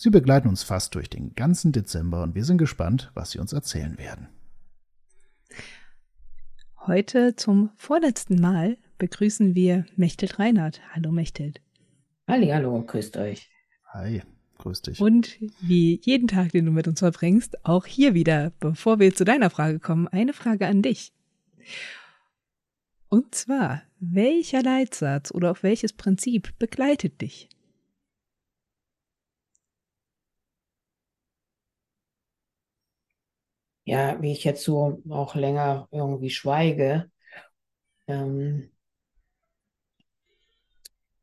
Sie begleiten uns fast durch den ganzen Dezember und wir sind gespannt, was sie uns erzählen werden. Heute zum vorletzten Mal begrüßen wir Mechthild Reinhardt. Hallo Mechthild. Halli, hallo, grüßt euch. Hi, grüß dich. Und wie jeden Tag, den du mit uns verbringst, auch hier wieder, bevor wir zu deiner Frage kommen, eine Frage an dich. Und zwar, welcher Leitsatz oder auch welches Prinzip begleitet dich? Ja, wie ich jetzt so auch länger irgendwie schweige ähm,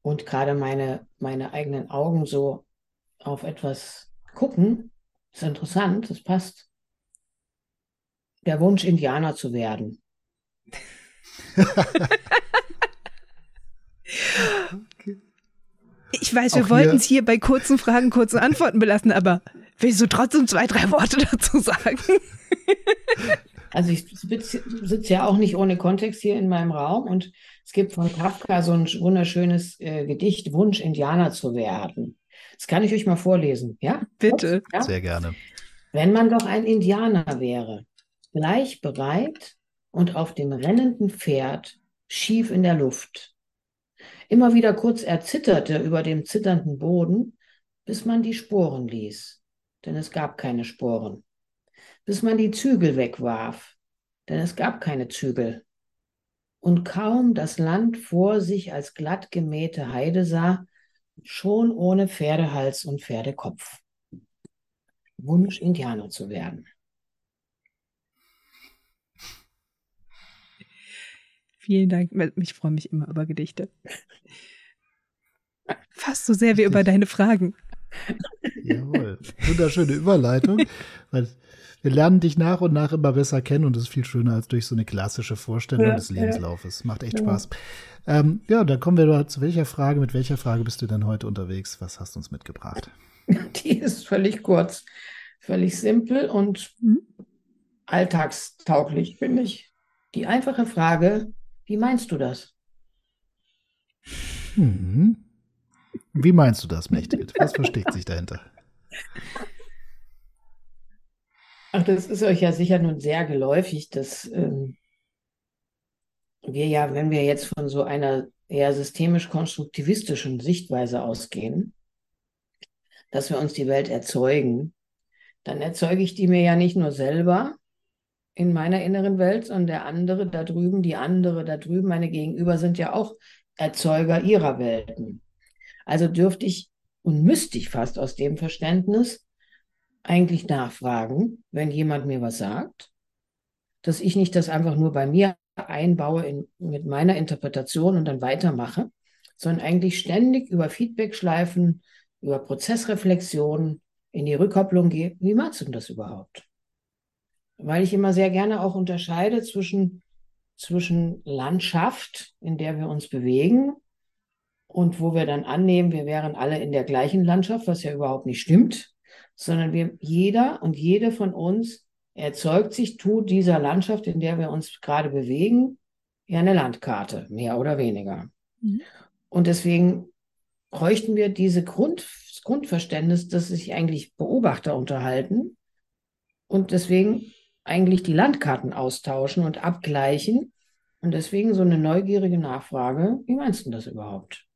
und gerade meine, meine eigenen Augen so auf etwas gucken, ist interessant, das passt. Der Wunsch, Indianer zu werden. Ich weiß, wir wollten es hier bei kurzen Fragen, kurzen Antworten belassen, aber willst du trotzdem zwei, drei Worte dazu sagen? Also ich sitze ja auch nicht ohne Kontext hier in meinem Raum und es gibt von Kafka so ein wunderschönes äh, Gedicht, Wunsch, Indianer zu werden. Das kann ich euch mal vorlesen, ja? Bitte. Ja? Sehr gerne. Wenn man doch ein Indianer wäre, gleich bereit und auf dem rennenden Pferd schief in der Luft. Immer wieder kurz erzitterte über dem zitternden Boden, bis man die Sporen ließ, denn es gab keine Sporen bis man die Zügel wegwarf, denn es gab keine Zügel. Und kaum das Land vor sich als glatt gemähte Heide sah, schon ohne Pferdehals und Pferdekopf. Wunsch, Indianer zu werden. Vielen Dank. Ich freue mich immer über Gedichte. Fast so sehr wie über deine Fragen. Wunderschöne Überleitung. Weil wir lernen dich nach und nach immer besser kennen und es ist viel schöner als durch so eine klassische Vorstellung ja, des Lebenslaufes. Macht echt ja. Spaß. Ähm, ja, dann kommen wir zu welcher Frage. Mit welcher Frage bist du denn heute unterwegs? Was hast du uns mitgebracht? Die ist völlig kurz, völlig simpel und alltagstauglich, finde ich. Die einfache Frage, wie meinst du das? Hm. Wie meinst du das, Mechthild? Was versteckt sich dahinter? Ach, das ist euch ja sicher nun sehr geläufig, dass ähm, wir ja, wenn wir jetzt von so einer eher systemisch-konstruktivistischen Sichtweise ausgehen, dass wir uns die Welt erzeugen, dann erzeuge ich die mir ja nicht nur selber in meiner inneren Welt, sondern der andere da drüben, die andere da drüben, meine Gegenüber sind ja auch Erzeuger ihrer Welten. Also dürfte ich und müsste ich fast aus dem Verständnis eigentlich nachfragen, wenn jemand mir was sagt, dass ich nicht das einfach nur bei mir einbaue in, mit meiner Interpretation und dann weitermache, sondern eigentlich ständig über Feedback-Schleifen, über Prozessreflexion in die Rückkopplung gehe. Wie machst du denn das überhaupt? Weil ich immer sehr gerne auch unterscheide zwischen, zwischen Landschaft, in der wir uns bewegen und wo wir dann annehmen, wir wären alle in der gleichen Landschaft, was ja überhaupt nicht stimmt sondern wir, jeder und jede von uns erzeugt sich, tut dieser Landschaft, in der wir uns gerade bewegen, ja eine Landkarte, mehr oder weniger. Mhm. Und deswegen bräuchten wir diese Grund, Grundverständnis, dass sich eigentlich Beobachter unterhalten und deswegen eigentlich die Landkarten austauschen und abgleichen. Und deswegen so eine neugierige Nachfrage, wie meinst du das überhaupt?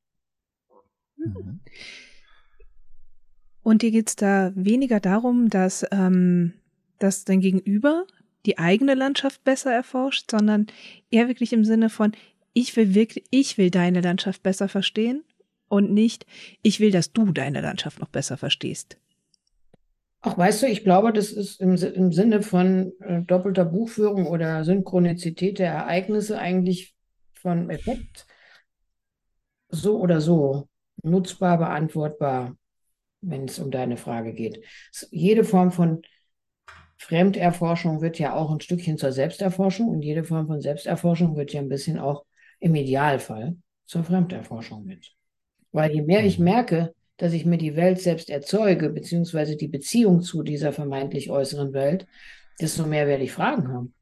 Mhm. Und dir geht es da weniger darum, dass, ähm, dass dein Gegenüber die eigene Landschaft besser erforscht, sondern eher wirklich im Sinne von, ich will wirklich, ich will deine Landschaft besser verstehen und nicht, ich will, dass du deine Landschaft noch besser verstehst. Ach, weißt du, ich glaube, das ist im, im Sinne von äh, doppelter Buchführung oder Synchronizität der Ereignisse eigentlich von Effekt so oder so nutzbar, beantwortbar wenn es um deine Frage geht. Jede Form von Fremderforschung wird ja auch ein Stückchen zur Selbsterforschung und jede Form von Selbsterforschung wird ja ein bisschen auch im Idealfall zur Fremderforschung mit. Weil je mehr ich mhm. merke, dass ich mir die Welt selbst erzeuge, beziehungsweise die Beziehung zu dieser vermeintlich äußeren Welt, desto mehr werde ich Fragen haben.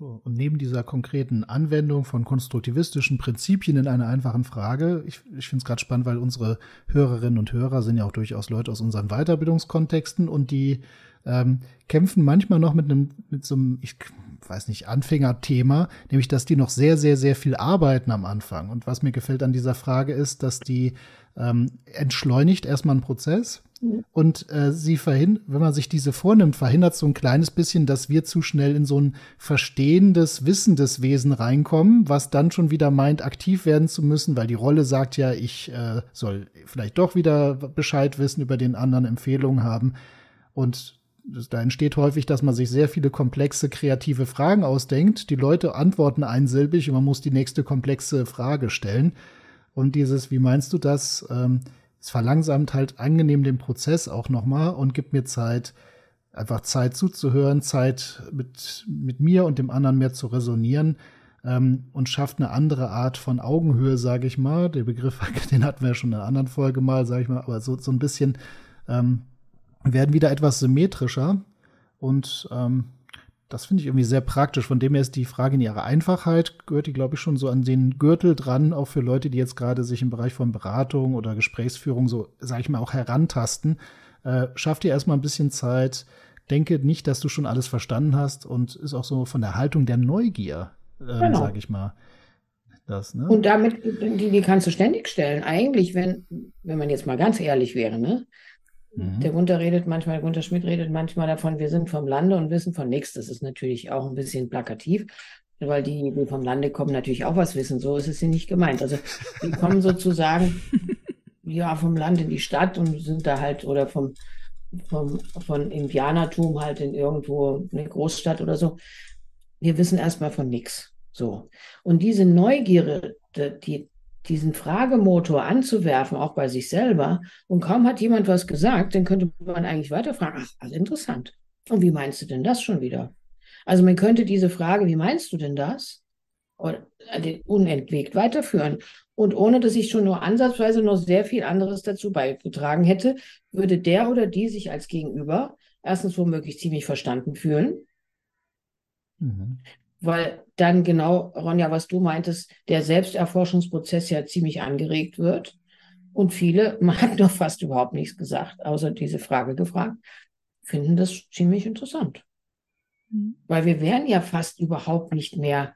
So, und neben dieser konkreten Anwendung von konstruktivistischen Prinzipien in einer einfachen Frage, ich, ich finde es gerade spannend, weil unsere Hörerinnen und Hörer sind ja auch durchaus Leute aus unseren Weiterbildungskontexten und die ähm, kämpfen manchmal noch mit einem, mit so einem, ich weiß nicht, Anfängerthema, nämlich dass die noch sehr, sehr, sehr viel arbeiten am Anfang. Und was mir gefällt an dieser Frage ist, dass die ähm, entschleunigt erstmal einen Prozess und äh, sie verhindert, wenn man sich diese vornimmt, verhindert so ein kleines bisschen, dass wir zu schnell in so ein verstehendes, wissendes Wesen reinkommen, was dann schon wieder meint, aktiv werden zu müssen, weil die Rolle sagt ja, ich äh, soll vielleicht doch wieder Bescheid wissen über den anderen, Empfehlungen haben. Und da entsteht häufig, dass man sich sehr viele komplexe, kreative Fragen ausdenkt. Die Leute antworten einsilbig und man muss die nächste komplexe Frage stellen. Und dieses, wie meinst du das? Ähm, es verlangsamt halt angenehm den Prozess auch nochmal und gibt mir Zeit, einfach Zeit zuzuhören, Zeit mit, mit mir und dem anderen mehr zu resonieren ähm, und schafft eine andere Art von Augenhöhe, sage ich mal. Der Begriff, den hatten wir ja schon in einer anderen Folge mal, sage ich mal, aber so, so ein bisschen ähm, werden wieder etwas symmetrischer und ähm, das finde ich irgendwie sehr praktisch. Von dem her ist die Frage in ihrer Einfachheit, gehört die, glaube ich, schon so an den Gürtel dran, auch für Leute, die jetzt gerade sich im Bereich von Beratung oder Gesprächsführung so, sage ich mal, auch herantasten. Äh, schaff dir erstmal ein bisschen Zeit. Denke nicht, dass du schon alles verstanden hast und ist auch so von der Haltung der Neugier, äh, genau. sage ich mal. Das, ne? Und damit, die, die kannst du ständig stellen. Eigentlich, wenn, wenn man jetzt mal ganz ehrlich wäre, ne? Mhm. Der Gunter redet manchmal, Gunter Schmidt redet manchmal davon, wir sind vom Lande und wissen von nichts. Das ist natürlich auch ein bisschen plakativ, weil die, die vom Lande kommen, natürlich auch was wissen. So ist es hier nicht gemeint. Also die kommen sozusagen ja vom Land in die Stadt und sind da halt oder vom, vom von Indianertum halt in irgendwo eine Großstadt oder so. Wir wissen erstmal von nichts. So. Und diese Neugierde, die, diesen Fragemotor anzuwerfen, auch bei sich selber, und kaum hat jemand was gesagt, dann könnte man eigentlich weiterfragen, ach, also interessant. Und wie meinst du denn das schon wieder? Also man könnte diese Frage, wie meinst du denn das? Äh, unentwegt weiterführen. Und ohne dass ich schon nur ansatzweise noch sehr viel anderes dazu beigetragen hätte, würde der oder die sich als Gegenüber erstens womöglich ziemlich verstanden fühlen. Mhm weil dann genau, Ronja, was du meintest, der Selbsterforschungsprozess ja ziemlich angeregt wird. Und viele, man hat noch fast überhaupt nichts gesagt, außer diese Frage gefragt, finden das ziemlich interessant. Mhm. Weil wir werden ja fast überhaupt nicht mehr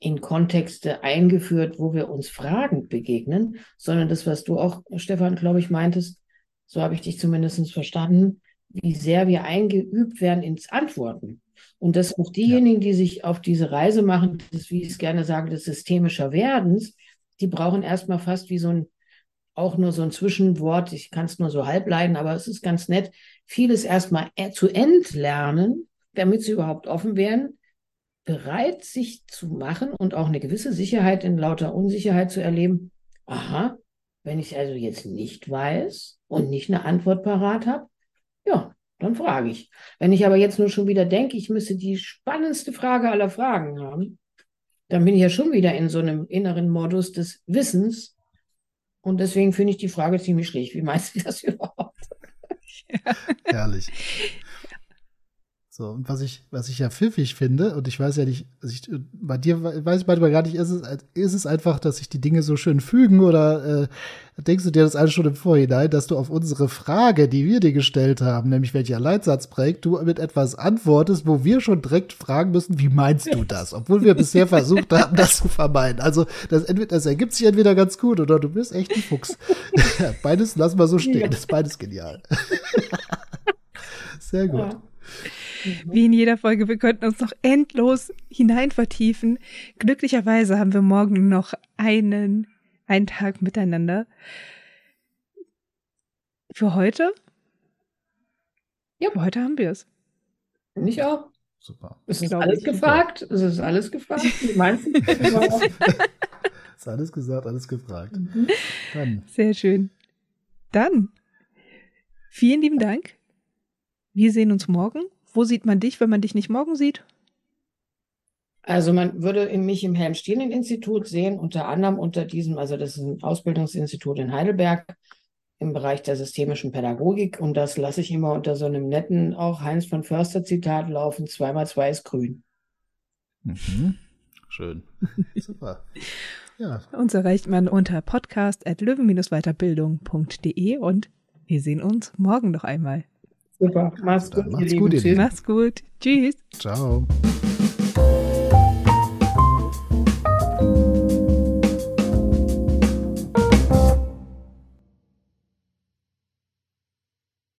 in Kontexte eingeführt, wo wir uns fragend begegnen, sondern das, was du auch, Stefan, glaube ich, meintest, so habe ich dich zumindest verstanden, wie sehr wir eingeübt werden ins Antworten. Und dass auch diejenigen, die sich auf diese Reise machen, das, wie ich es gerne sage, des systemischer Werdens, die brauchen erstmal fast wie so ein, auch nur so ein Zwischenwort, ich kann es nur so halb leiden, aber es ist ganz nett, vieles erstmal e, zu entlernen, damit sie überhaupt offen werden, bereit sich zu machen und auch eine gewisse Sicherheit in lauter Unsicherheit zu erleben. Aha, wenn ich also jetzt nicht weiß und nicht eine Antwort parat habe, ja, dann frage ich. Wenn ich aber jetzt nur schon wieder denke, ich müsste die spannendste Frage aller Fragen haben, dann bin ich ja schon wieder in so einem inneren Modus des Wissens. Und deswegen finde ich die Frage ziemlich schlicht. Wie meinst du das überhaupt? Ja. Herrlich. So, und was ich, was ich ja pfiffig finde, und ich weiß ja nicht, also ich, bei dir weiß ich manchmal gar nicht, ist es, ist es einfach, dass sich die Dinge so schön fügen oder äh, denkst du dir das alles schon im Vorhinein, dass du auf unsere Frage, die wir dir gestellt haben, nämlich welcher Leitsatz prägt, du mit etwas antwortest, wo wir schon direkt fragen müssen, wie meinst du das? Obwohl wir bisher versucht haben, das zu vermeiden. Also das, entweder, das ergibt sich entweder ganz gut oder du bist echt ein Fuchs. beides lassen wir so stehen, das ist beides genial. Sehr gut. Ja. Mhm. Wie in jeder Folge, wir könnten uns noch endlos hinein vertiefen. Glücklicherweise haben wir morgen noch einen, einen Tag miteinander. Für heute? Ja. Für heute haben wir es. Ich auch. Super. Es ist alles gefragt. Es ist alles gefragt. Wie meinst du? ist alles gesagt, alles gefragt. Mhm. Dann. Sehr schön. Dann Vielen lieben Dank. Wir sehen uns morgen. Wo sieht man dich, wenn man dich nicht morgen sieht? Also man würde mich im Helm-Stielin-Institut sehen, unter anderem unter diesem, also das ist ein Ausbildungsinstitut in Heidelberg im Bereich der systemischen Pädagogik und das lasse ich immer unter so einem netten, auch Heinz von Förster Zitat laufen, zweimal zwei ist grün. Mhm. Schön. Super. Ja. Uns erreicht man unter podcast.löwen-weiterbildung.de und wir sehen uns morgen noch einmal. Super. Mach's gut. Macht's gut, ihr Lieben. Mach's gut. Tschüss. Ciao.